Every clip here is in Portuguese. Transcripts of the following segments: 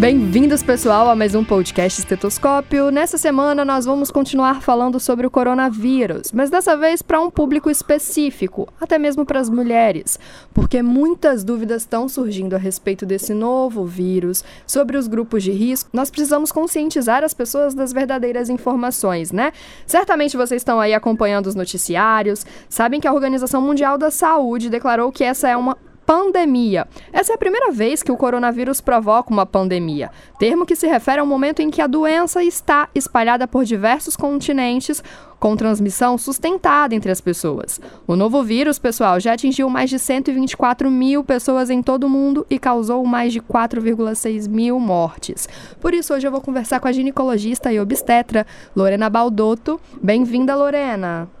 Bem-vindos, pessoal, a mais um podcast Estetoscópio. Nessa semana, nós vamos continuar falando sobre o coronavírus, mas dessa vez para um público específico, até mesmo para as mulheres, porque muitas dúvidas estão surgindo a respeito desse novo vírus, sobre os grupos de risco. Nós precisamos conscientizar as pessoas das verdadeiras informações, né? Certamente vocês estão aí acompanhando os noticiários, sabem que a Organização Mundial da Saúde declarou que essa é uma pandemia. Essa é a primeira vez que o coronavírus provoca uma pandemia, termo que se refere ao momento em que a doença está espalhada por diversos continentes com transmissão sustentada entre as pessoas. O novo vírus, pessoal, já atingiu mais de 124 mil pessoas em todo o mundo e causou mais de 4,6 mil mortes. Por isso, hoje eu vou conversar com a ginecologista e obstetra Lorena Baldotto. Bem-vinda, Lorena!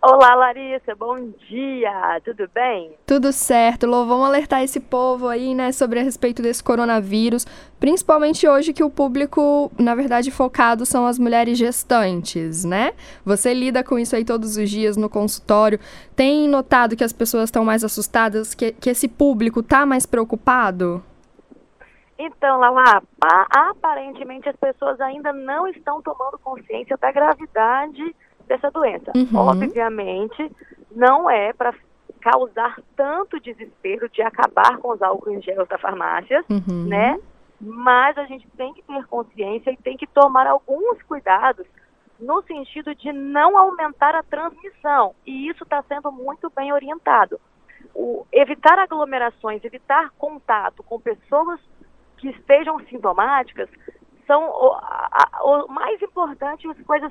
Olá, Larissa, bom dia, tudo bem? Tudo certo, Lô, vamos alertar esse povo aí, né, sobre a respeito desse coronavírus, principalmente hoje que o público, na verdade, focado são as mulheres gestantes, né? Você lida com isso aí todos os dias no consultório, tem notado que as pessoas estão mais assustadas, que, que esse público tá mais preocupado? Então, Lala, aparentemente as pessoas ainda não estão tomando consciência da gravidade dessa doença. Uhum. Obviamente, não é para causar tanto desespero de acabar com os álcool em gel da farmácia, uhum. né? Mas a gente tem que ter consciência e tem que tomar alguns cuidados no sentido de não aumentar a transmissão. E isso está sendo muito bem orientado. O, evitar aglomerações, evitar contato com pessoas que estejam sintomáticas são o, a, o mais importante, as coisas,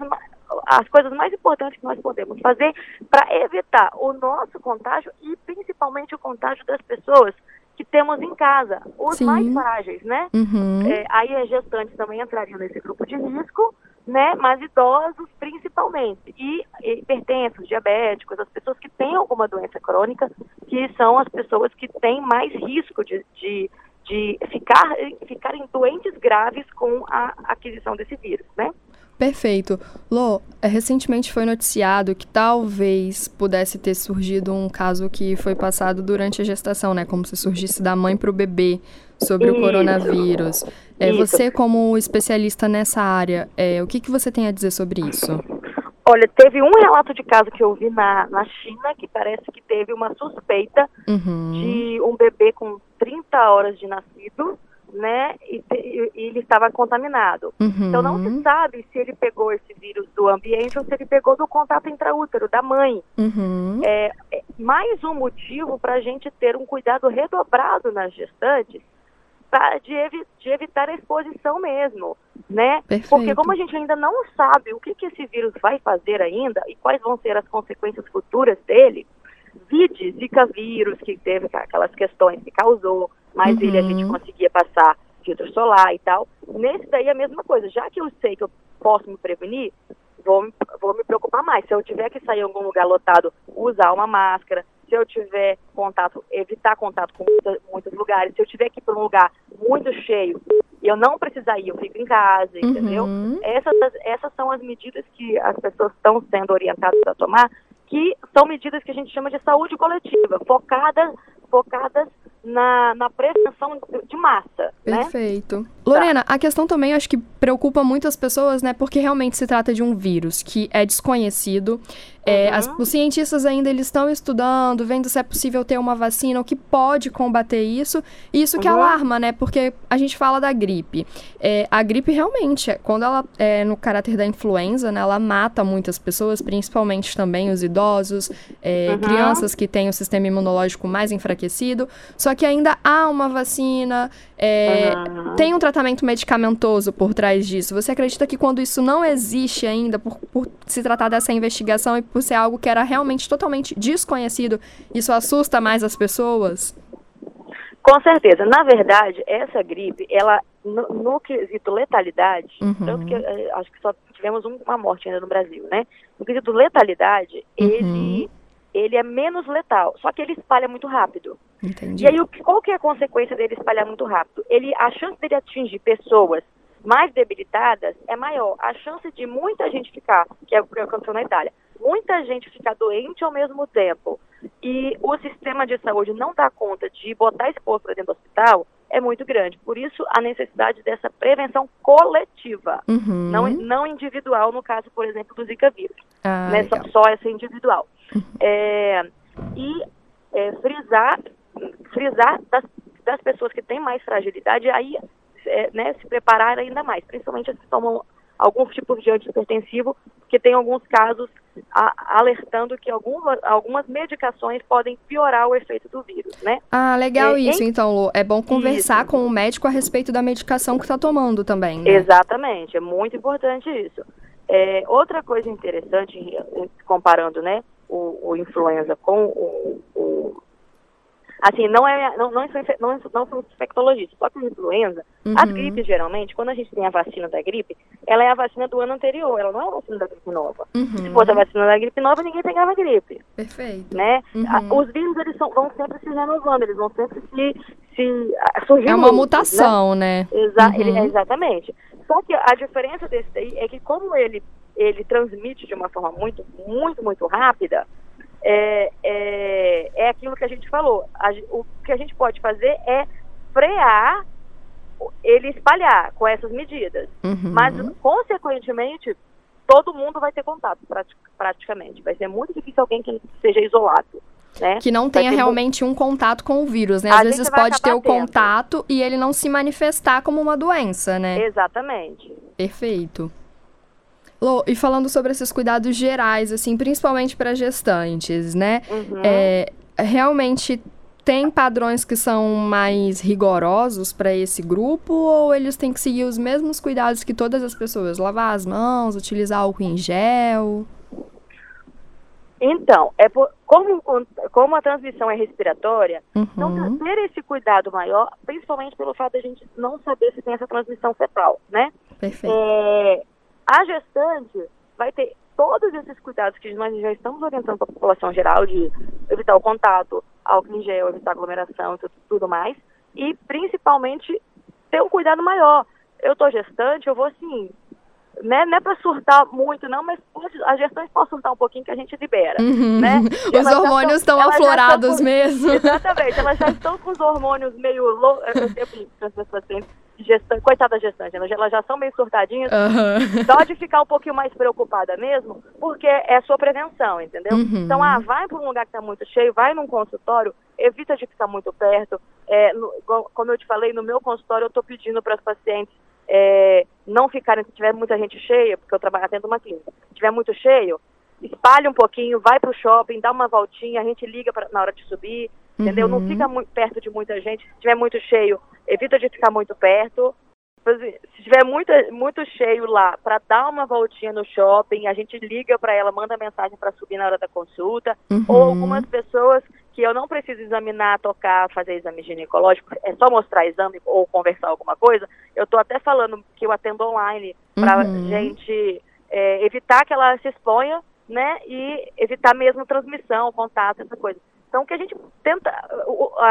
as coisas mais importantes que nós podemos fazer para evitar o nosso contágio e principalmente o contágio das pessoas que temos em casa, os Sim. mais frágeis, né? Uhum. É, aí as gestantes também entrariam nesse grupo de risco, né? Mas idosos principalmente e hipertensos, diabéticos, as pessoas que têm alguma doença crônica, que são as pessoas que têm mais risco de, de de ficar, ficarem doentes graves com a aquisição desse vírus, né? Perfeito. Lô, é, recentemente foi noticiado que talvez pudesse ter surgido um caso que foi passado durante a gestação, né? Como se surgisse da mãe para o bebê sobre Isso. o coronavírus. É, você, como especialista nessa área, é, o que, que você tem a dizer sobre isso? Olha, teve um relato de caso que eu vi na, na China que parece que teve uma suspeita uhum. de um bebê com 30 horas de nascido, né? E, e, ele estava contaminado. Uhum. Então não se sabe se ele pegou esse vírus do ambiente ou se ele pegou do contato intraútero da mãe. Uhum. É, é mais um motivo para a gente ter um cuidado redobrado nas gestantes pra, de, evi de, evitar a exposição mesmo, né? Perfeito. Porque como a gente ainda não sabe o que, que esse vírus vai fazer ainda e quais vão ser as consequências futuras dele, vide Zika vírus, que teve aquelas questões que causou, mas uhum. ele a gente conseguia passar filtro solar e tal. Nesse daí é a mesma coisa. Já que eu sei que eu posso me prevenir, vou, vou me preocupar mais. Se eu tiver que sair em algum lugar lotado, usar uma máscara, se eu tiver contato, evitar contato com muita, muitos lugares, se eu tiver que ir para um lugar muito cheio e eu não precisar ir, eu fico em casa, uhum. entendeu? Essas, essas são as medidas que as pessoas estão sendo orientadas a tomar, que são medidas que a gente chama de saúde coletiva, focadas, focadas na, na prevenção de massa. Né? Perfeito. Né? Lorena, a questão também acho que preocupa muito as pessoas, né? Porque realmente se trata de um vírus que é desconhecido. É, uhum. as, os cientistas ainda eles estão estudando, vendo se é possível ter uma vacina, o que pode combater isso. E isso que uhum. alarma, né? Porque a gente fala da gripe. É, a gripe realmente, quando ela é no caráter da influenza, né? Ela mata muitas pessoas, principalmente também os idosos, é, uhum. crianças que têm o sistema imunológico mais enfraquecido. Só que ainda há uma vacina, é, tem um tratamento medicamentoso por trás disso. Você acredita que quando isso não existe ainda, por, por se tratar dessa investigação e por ser algo que era realmente totalmente desconhecido, isso assusta mais as pessoas? Com certeza. Na verdade, essa gripe, ela, no, no quesito letalidade, uhum. tanto que eh, acho que só tivemos uma morte ainda no Brasil, né? No quesito letalidade, uhum. ele ele é menos letal, só que ele espalha muito rápido. Entendi. E aí, qual que é a consequência dele espalhar muito rápido? Ele, a chance dele atingir pessoas mais debilitadas é maior. A chance de muita gente ficar, que é o que aconteceu na Itália, muita gente ficar doente ao mesmo tempo e o sistema de saúde não dá conta de botar esse povo para dentro do hospital é muito grande. Por isso, a necessidade dessa prevenção coletiva, uhum. não, não individual, no caso, por exemplo, do Zika vírus. Ah, né? só, só, essa individual. Uhum. É, e é, frisar, frisar das, das pessoas que têm mais fragilidade, aí é, né, se preparar ainda mais, principalmente as que tomam algum tipo de antihipertensivo, porque tem alguns casos a, alertando que algumas, algumas medicações podem piorar o efeito do vírus, né? Ah, legal é, isso, em... então, Lu. É bom conversar isso. com o médico a respeito da medicação que está tomando também, né? Exatamente, é muito importante isso. É, outra coisa interessante, comparando né, o, o influenza com o Assim, não é, não, não, sou, não, não sou infectologista, só que a influenza, uhum. as gripes geralmente, quando a gente tem a vacina da gripe, ela é a vacina do ano anterior, ela não é a vacina da gripe nova. Uhum. Se fosse a vacina da gripe nova, ninguém pegava gripe. Perfeito. Né? Uhum. Os vírus, eles são, vão sempre se renovando, eles vão sempre se, se surgindo. É uma mutação, né? né? Exa ele, exatamente. Só que a diferença desse daí é que como ele, ele transmite de uma forma muito, muito, muito rápida, é, é, é aquilo que a gente falou. A, o que a gente pode fazer é frear ele espalhar com essas medidas. Uhum. Mas, consequentemente, todo mundo vai ter contato, praticamente. Vai ser muito difícil alguém que seja isolado. Né? Que não tenha realmente muito... um contato com o vírus, né? Às vezes pode ter o contato e ele não se manifestar como uma doença, né? Exatamente. Perfeito. Lô, e falando sobre esses cuidados gerais, assim, principalmente para gestantes, né? Uhum. É, realmente tem padrões que são mais rigorosos para esse grupo ou eles têm que seguir os mesmos cuidados que todas as pessoas? Lavar as mãos, utilizar álcool em gel? Então, é por, como, como a transmissão é respiratória, uhum. então ter esse cuidado maior, principalmente pelo fato de a gente não saber se tem essa transmissão fetal, né? Perfeito. É, a gestante vai ter todos esses cuidados que nós já estamos orientando para a população geral de evitar o contato, álcool em gel, evitar aglomeração e tudo, tudo mais, e principalmente ter um cuidado maior. Eu estou gestante, eu vou assim, né, não é para surtar muito não, mas pode, as gestões podem surtar um pouquinho que a gente libera, uhum. né? Os hormônios estão aflorados com, mesmo. Exatamente, elas já estão com os hormônios meio loucos, eu sempre as pessoas gestante, coitada da gestante, elas já são bem surtadinhas, uhum. pode ficar um pouquinho mais preocupada mesmo, porque é sua prevenção, entendeu? Uhum. Então, ah, vai para um lugar que está muito cheio, vai num consultório, evita de ficar muito perto. É, no, como eu te falei, no meu consultório eu estou pedindo para as pacientes é, não ficarem, se tiver muita gente cheia, porque eu trabalho atendo uma clínica, se tiver muito cheio, espalhe um pouquinho, vai para o shopping, dá uma voltinha, a gente liga pra, na hora de subir, entendeu? Uhum. Não fica muito perto de muita gente. Se estiver muito cheio, evita de ficar muito perto. Se estiver muito, muito cheio lá, para dar uma voltinha no shopping, a gente liga para ela, manda mensagem para subir na hora da consulta. Uhum. Ou algumas pessoas que eu não preciso examinar, tocar, fazer exame ginecológico, é só mostrar exame ou conversar alguma coisa. Eu estou até falando que eu atendo online para uhum. gente é, evitar que ela se exponha, né? E evitar mesmo transmissão, contato, essa coisa. Então, que a gente tenta,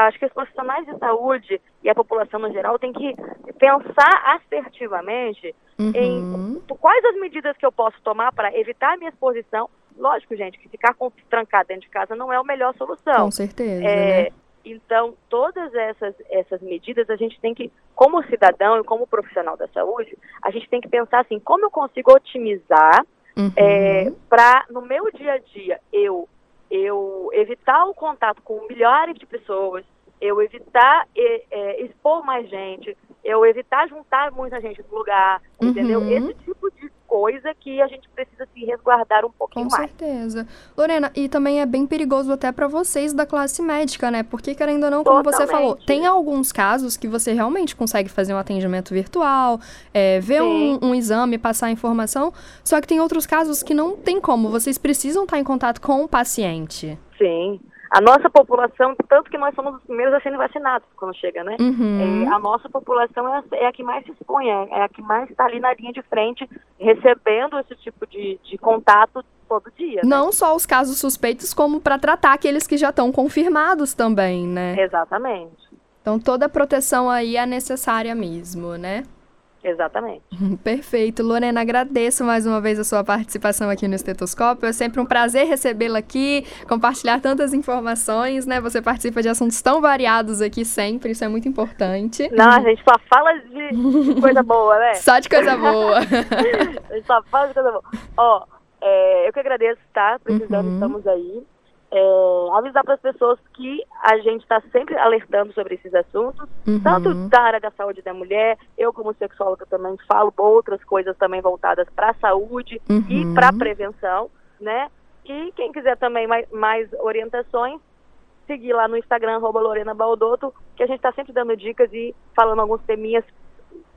acho que os profissionais de saúde e a população no geral tem que pensar assertivamente uhum. em quais as medidas que eu posso tomar para evitar a minha exposição. Lógico, gente, que ficar trancado dentro de casa não é a melhor solução. Com certeza, é, né? Então, todas essas, essas medidas a gente tem que, como cidadão e como profissional da saúde, a gente tem que pensar assim, como eu consigo otimizar uhum. é, para, no meu dia a dia, eu eu evitar o contato com milhares de pessoas, eu evitar é, é, expor mais gente, eu evitar juntar muita gente no lugar, uhum. entendeu? Esse tipo coisa que a gente precisa se resguardar um pouquinho Com mais. Com certeza. Lorena, e também é bem perigoso até para vocês da classe médica, né? Porque, querendo ou não, como Totalmente. você falou, tem alguns casos que você realmente consegue fazer um atendimento virtual, é, ver um, um, exame, passar informação, só que tem outros casos que não tem como, vocês precisam estar em contato com o paciente. Sim. A nossa população, tanto que nós somos os primeiros a serem vacinados quando chega, né? Uhum. É, a nossa população é a, é a, que mais se expõe, é, é a que mais está ali na linha de frente, recebendo esse tipo de, de contato todo dia. Né? Não só os casos suspeitos, como para tratar aqueles que já estão confirmados também, né? Exatamente. Então toda a proteção aí é necessária mesmo, né? Exatamente. Perfeito. Lorena, agradeço mais uma vez a sua participação aqui no Estetoscópio. É sempre um prazer recebê-la aqui, compartilhar tantas informações, né? Você participa de assuntos tão variados aqui sempre, isso é muito importante. Não, a gente só fala de coisa boa, né? Só de coisa boa. a gente só fala de coisa boa. Ó, é, eu que agradeço, tá? Precisando, uhum. estamos aí é, avisar para as pessoas que a gente está sempre alertando sobre esses assuntos, uhum. tanto da área da saúde da mulher, eu como sexóloga também falo outras coisas também voltadas para a saúde uhum. e para a prevenção, né? E quem quiser também mais, mais orientações, seguir lá no Instagram, Lorena Baldoto, que a gente está sempre dando dicas e falando alguns teminhas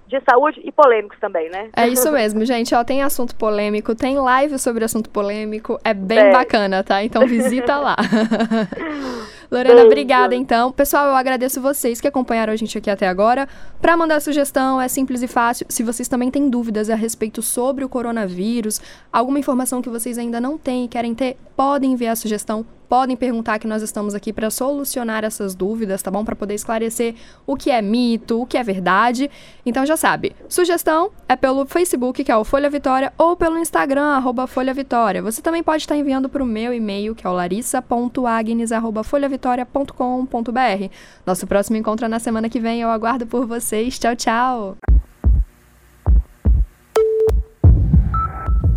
de saúde e polêmicos também, né? É isso mesmo, gente. Ó, tem assunto polêmico, tem live sobre assunto polêmico. É bem é. bacana, tá? Então visita lá. Lorena, Beijo. obrigada então. Pessoal, eu agradeço vocês que acompanharam a gente aqui até agora. Para mandar sugestão, é simples e fácil. Se vocês também têm dúvidas a respeito sobre o coronavírus, alguma informação que vocês ainda não têm e querem ter, podem enviar a sugestão podem perguntar que nós estamos aqui para solucionar essas dúvidas, tá bom? Para poder esclarecer o que é mito, o que é verdade. Então já sabe, sugestão é pelo Facebook, que é o Folha Vitória, ou pelo Instagram, arroba Folha Vitória. Você também pode estar enviando para o meu e-mail, que é o larissa.agnes.folhavitória.com.br. Nosso próximo encontro é na semana que vem. Eu aguardo por vocês. Tchau, tchau!